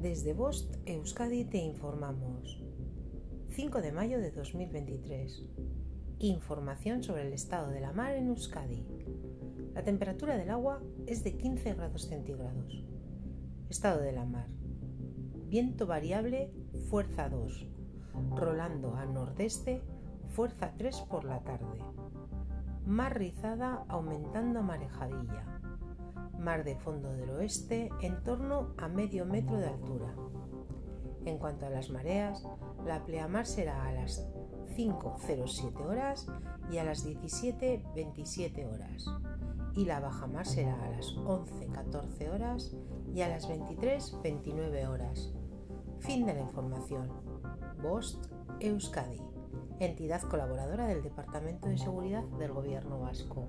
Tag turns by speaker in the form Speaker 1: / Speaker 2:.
Speaker 1: Desde Bost Euskadi te informamos. 5 de mayo de 2023. Información sobre el estado de la mar en Euskadi. La temperatura del agua es de 15 grados centígrados. Estado de la mar. Viento variable, fuerza 2. Rolando a nordeste, fuerza 3 por la tarde. Mar rizada aumentando a marejadilla mar de fondo del oeste en torno a medio metro de altura. En cuanto a las mareas, la pleamar será a las 5.07 horas y a las 17.27 horas, y la bajamar será a las 11.14 horas y a las 23.29 horas. Fin de la información. Bost Euskadi, entidad colaboradora del Departamento de Seguridad del Gobierno Vasco.